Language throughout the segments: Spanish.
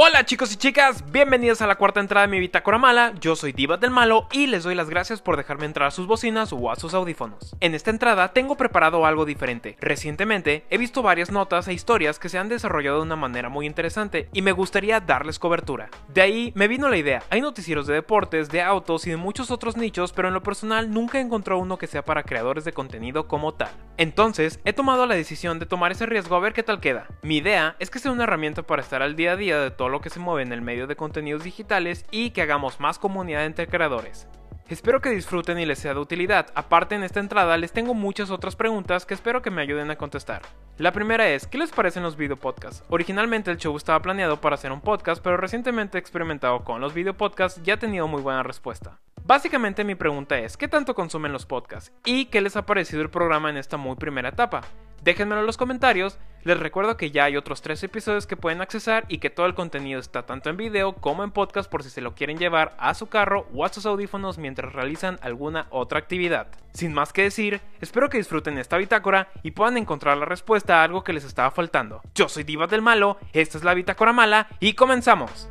Hola chicos y chicas, bienvenidos a la cuarta entrada de mi bitácora mala, yo soy Diva del Malo y les doy las gracias por dejarme entrar a sus bocinas o a sus audífonos. En esta entrada tengo preparado algo diferente. Recientemente he visto varias notas e historias que se han desarrollado de una manera muy interesante y me gustaría darles cobertura. De ahí me vino la idea, hay noticieros de deportes, de autos y de muchos otros nichos, pero en lo personal nunca encontré uno que sea para creadores de contenido como tal. Entonces he tomado la decisión de tomar ese riesgo a ver qué tal queda. Mi idea es que sea una herramienta para estar al día a día de lo que se mueve en el medio de contenidos digitales y que hagamos más comunidad entre creadores. Espero que disfruten y les sea de utilidad. Aparte en esta entrada les tengo muchas otras preguntas que espero que me ayuden a contestar. La primera es, ¿qué les parecen los videopodcasts? Originalmente el show estaba planeado para hacer un podcast, pero recientemente he experimentado con los videopodcasts y ha tenido muy buena respuesta. Básicamente mi pregunta es, ¿qué tanto consumen los podcasts? ¿Y qué les ha parecido el programa en esta muy primera etapa? Déjenmelo en los comentarios. Les recuerdo que ya hay otros tres episodios que pueden accesar y que todo el contenido está tanto en video como en podcast por si se lo quieren llevar a su carro o a sus audífonos mientras realizan alguna otra actividad. Sin más que decir, espero que disfruten esta bitácora y puedan encontrar la respuesta a algo que les estaba faltando. Yo soy Diva del Malo, esta es la bitácora mala y comenzamos.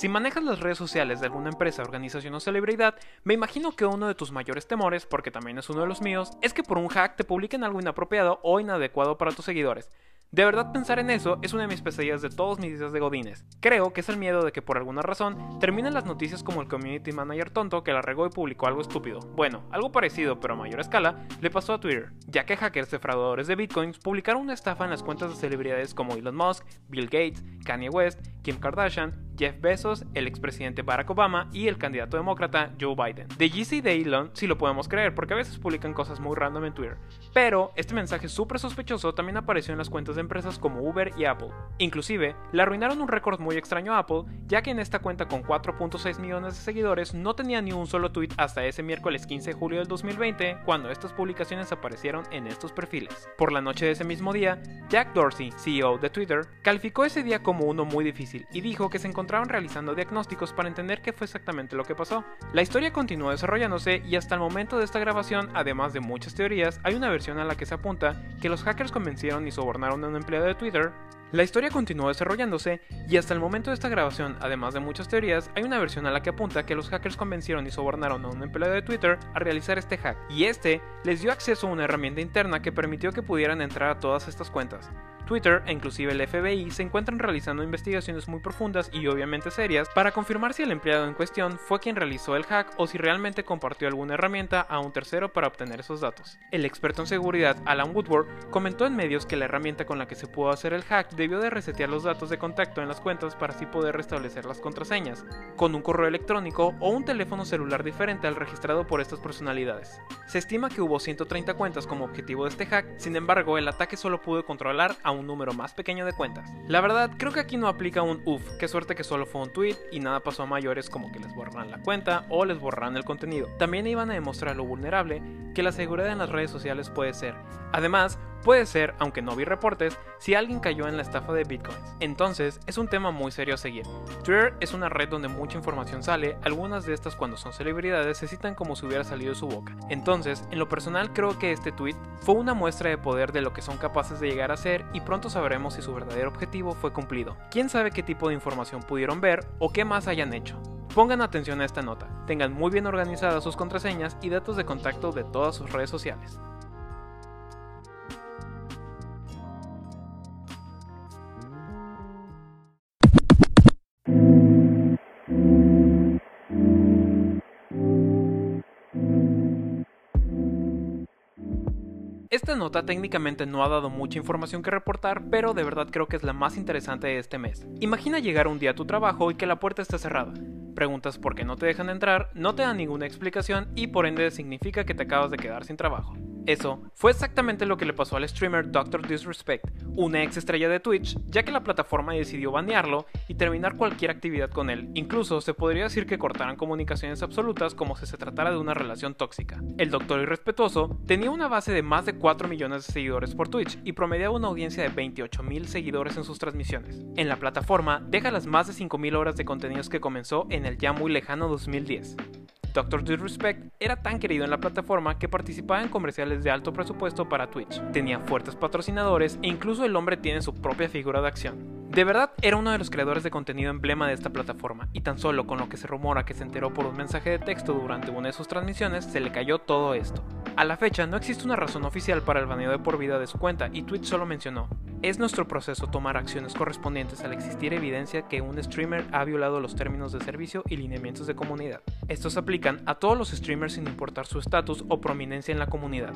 Si manejas las redes sociales de alguna empresa, organización o celebridad, me imagino que uno de tus mayores temores, porque también es uno de los míos, es que por un hack te publiquen algo inapropiado o inadecuado para tus seguidores. De verdad pensar en eso es una de mis pesadillas de todos mis días de godines. Creo que es el miedo de que por alguna razón terminen las noticias como el community manager tonto que la regó y publicó algo estúpido. Bueno, algo parecido pero a mayor escala le pasó a Twitter, ya que hackers defraudadores de bitcoins publicaron una estafa en las cuentas de celebridades como Elon Musk, Bill Gates, Kanye West, Kim Kardashian, Jeff Bezos, el expresidente Barack Obama y el candidato demócrata Joe Biden. De GC de Elon sí lo podemos creer porque a veces publican cosas muy random en Twitter. Pero este mensaje súper sospechoso también apareció en las cuentas de empresas como Uber y Apple. Inclusive, le arruinaron un récord muy extraño a Apple, ya que en esta cuenta con 4.6 millones de seguidores no tenía ni un solo tweet hasta ese miércoles 15 de julio del 2020, cuando estas publicaciones aparecieron en estos perfiles. Por la noche de ese mismo día, Jack Dorsey, CEO de Twitter, calificó ese día como uno muy difícil y dijo que se encontraba realizando diagnósticos para entender qué fue exactamente lo que pasó. La historia continuó desarrollándose y hasta el momento de esta grabación, además de muchas teorías, hay una versión a la que se apunta que los hackers convencieron y sobornaron a un empleado de Twitter la historia continuó desarrollándose y hasta el momento de esta grabación, además de muchas teorías, hay una versión a la que apunta que los hackers convencieron y sobornaron a un empleado de Twitter a realizar este hack, y este les dio acceso a una herramienta interna que permitió que pudieran entrar a todas estas cuentas. Twitter e inclusive el FBI se encuentran realizando investigaciones muy profundas y obviamente serias para confirmar si el empleado en cuestión fue quien realizó el hack o si realmente compartió alguna herramienta a un tercero para obtener esos datos. El experto en seguridad Alan Woodward comentó en medios que la herramienta con la que se pudo hacer el hack debió de resetear los datos de contacto en las cuentas para así poder restablecer las contraseñas, con un correo electrónico o un teléfono celular diferente al registrado por estas personalidades. Se estima que hubo 130 cuentas como objetivo de este hack, sin embargo el ataque solo pudo controlar a un número más pequeño de cuentas. La verdad, creo que aquí no aplica un uff, qué suerte que solo fue un tweet y nada pasó a mayores como que les borran la cuenta o les borran el contenido. También iban a demostrar lo vulnerable que la seguridad en las redes sociales puede ser. Además, Puede ser, aunque no vi reportes, si alguien cayó en la estafa de bitcoins. Entonces, es un tema muy serio a seguir. Twitter es una red donde mucha información sale, algunas de estas cuando son celebridades se citan como si hubiera salido de su boca. Entonces, en lo personal creo que este tweet fue una muestra de poder de lo que son capaces de llegar a ser y pronto sabremos si su verdadero objetivo fue cumplido. ¿Quién sabe qué tipo de información pudieron ver o qué más hayan hecho? Pongan atención a esta nota, tengan muy bien organizadas sus contraseñas y datos de contacto de todas sus redes sociales. Esta nota técnicamente no ha dado mucha información que reportar, pero de verdad creo que es la más interesante de este mes. Imagina llegar un día a tu trabajo y que la puerta esté cerrada. Preguntas por qué no te dejan entrar, no te dan ninguna explicación y por ende significa que te acabas de quedar sin trabajo. Eso fue exactamente lo que le pasó al streamer Dr. Disrespect, una ex estrella de Twitch, ya que la plataforma decidió banearlo y terminar cualquier actividad con él. Incluso se podría decir que cortaran comunicaciones absolutas como si se tratara de una relación tóxica. El Doctor Irrespetuoso tenía una base de más de 4 millones de seguidores por Twitch y promediaba una audiencia de 28 mil seguidores en sus transmisiones. En la plataforma deja las más de 5.000 horas de contenidos que comenzó en el ya muy lejano 2010. Dr. Disrespect era tan querido en la plataforma que participaba en comerciales de alto presupuesto para Twitch. Tenía fuertes patrocinadores e incluso el hombre tiene su propia figura de acción. De verdad era uno de los creadores de contenido emblema de esta plataforma, y tan solo con lo que se rumora que se enteró por un mensaje de texto durante una de sus transmisiones, se le cayó todo esto. A la fecha no existe una razón oficial para el baneo de por vida de su cuenta y Twitch solo mencionó, es nuestro proceso tomar acciones correspondientes al existir evidencia que un streamer ha violado los términos de servicio y lineamientos de comunidad. Estos aplican a todos los streamers sin importar su estatus o prominencia en la comunidad.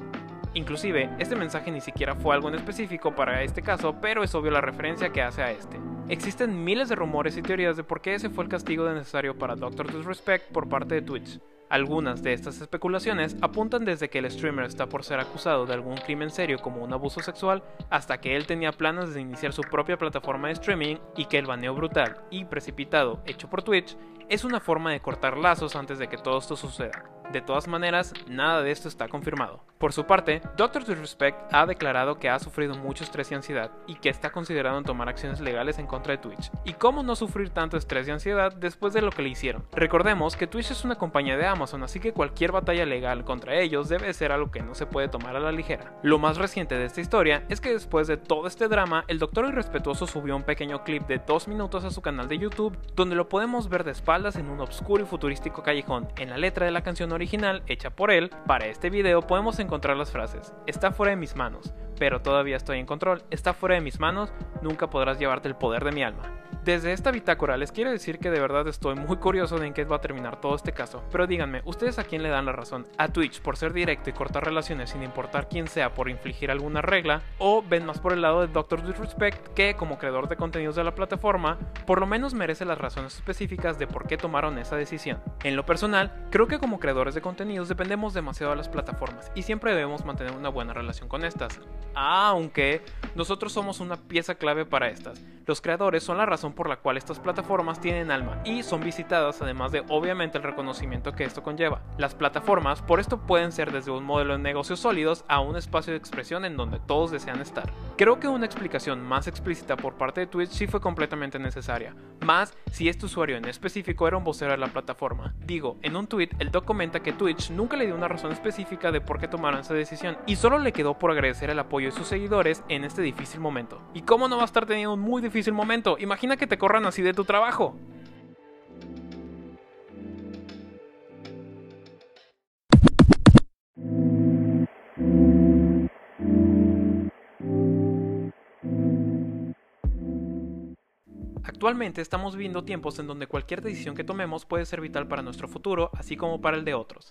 Inclusive, este mensaje ni siquiera fue algo en específico para este caso, pero es obvio la referencia que hace a este. Existen miles de rumores y teorías de por qué ese fue el castigo necesario para Doctor Disrespect por parte de Twitch. Algunas de estas especulaciones apuntan desde que el streamer está por ser acusado de algún crimen serio como un abuso sexual, hasta que él tenía planes de iniciar su propia plataforma de streaming y que el baneo brutal y precipitado hecho por Twitch es una forma de cortar lazos antes de que todo esto suceda. De todas maneras, nada de esto está confirmado. Por su parte, Dr. Disrespect ha declarado que ha sufrido mucho estrés y ansiedad y que está considerando tomar acciones legales en contra de Twitch. ¿Y cómo no sufrir tanto estrés y ansiedad después de lo que le hicieron? Recordemos que Twitch es una compañía de Amazon, así que cualquier batalla legal contra ellos debe ser algo que no se puede tomar a la ligera. Lo más reciente de esta historia es que después de todo este drama, el Doctor Irrespetuoso subió un pequeño clip de 2 minutos a su canal de YouTube, donde lo podemos ver de espaldas en un oscuro y futurístico callejón. En la letra de la canción original, hecha por él, para este video podemos encontrar las frases, está fuera de mis manos, pero todavía estoy en control, está fuera de mis manos, nunca podrás llevarte el poder de mi alma. Desde esta bitácora les quiero decir que de verdad estoy muy curioso de en qué va a terminar todo este caso, pero díganme, ¿ustedes a quién le dan la razón? ¿A Twitch por ser directo y cortar relaciones sin importar quién sea por infligir alguna regla? ¿O ven más por el lado de Dr. Disrespect que como creador de contenidos de la plataforma, por lo menos merece las razones específicas de por qué tomaron esa decisión? En lo personal, creo que como creadores de contenidos dependemos demasiado de las plataformas y siempre debemos mantener una buena relación con estas, aunque nosotros somos una pieza clave para estas. Los creadores son la razón por la cual estas plataformas tienen alma y son visitadas además de obviamente el reconocimiento que esto conlleva. Las plataformas por esto pueden ser desde un modelo de negocios sólidos a un espacio de expresión en donde todos desean estar. Creo que una explicación más explícita por parte de Twitch sí fue completamente necesaria, más si este usuario en específico era un vocero de la plataforma. Digo, en un tweet el doc comenta que Twitch nunca le dio una razón específica de por qué tomaron esa decisión y solo le quedó por agradecer el apoyo de sus seguidores en este difícil momento. ¿Y cómo no va a estar teniendo un muy difícil momento? Imagina que te corran así de tu trabajo. Actualmente estamos viviendo tiempos en donde cualquier decisión que tomemos puede ser vital para nuestro futuro, así como para el de otros.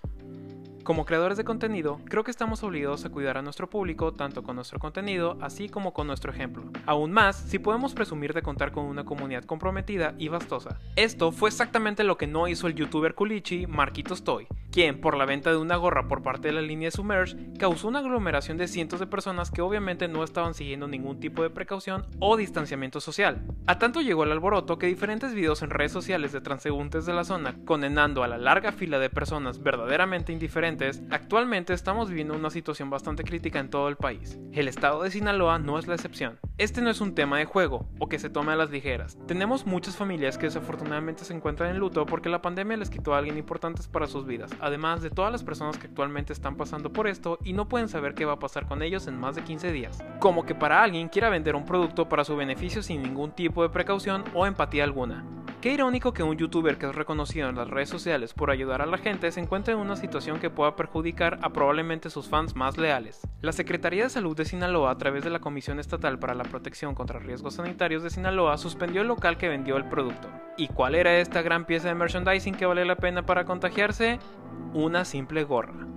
Como creadores de contenido, creo que estamos obligados a cuidar a nuestro público tanto con nuestro contenido así como con nuestro ejemplo. Aún más, si podemos presumir de contar con una comunidad comprometida y vastosa. Esto fue exactamente lo que no hizo el youtuber Kulichi Marquitos Toy, quien por la venta de una gorra por parte de la línea Submerge causó una aglomeración de cientos de personas que obviamente no estaban siguiendo ningún tipo de precaución o distanciamiento social. A tanto llegó el alboroto que diferentes videos en redes sociales de transeúntes de la zona condenando a la larga fila de personas verdaderamente indiferentes actualmente estamos viviendo una situación bastante crítica en todo el país. El estado de Sinaloa no es la excepción. Este no es un tema de juego o que se tome a las ligeras. Tenemos muchas familias que desafortunadamente se encuentran en luto porque la pandemia les quitó a alguien importante para sus vidas, además de todas las personas que actualmente están pasando por esto y no pueden saber qué va a pasar con ellos en más de 15 días. Como que para alguien quiera vender un producto para su beneficio sin ningún tipo de precaución o empatía alguna. Qué irónico que un youtuber que es reconocido en las redes sociales por ayudar a la gente se encuentre en una situación que pueda perjudicar a probablemente sus fans más leales. La Secretaría de Salud de Sinaloa, a través de la Comisión Estatal para la Protección contra Riesgos Sanitarios de Sinaloa, suspendió el local que vendió el producto. ¿Y cuál era esta gran pieza de merchandising que vale la pena para contagiarse? Una simple gorra.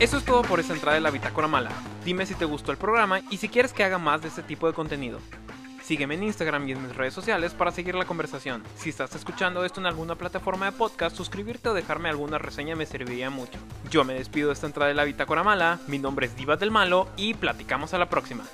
Eso es todo por esta entrada de la Bitácora Mala. Dime si te gustó el programa y si quieres que haga más de este tipo de contenido. Sígueme en Instagram y en mis redes sociales para seguir la conversación. Si estás escuchando esto en alguna plataforma de podcast, suscribirte o dejarme alguna reseña me serviría mucho. Yo me despido de esta entrada de la Bitácora Mala, mi nombre es Diva del Malo y platicamos a la próxima.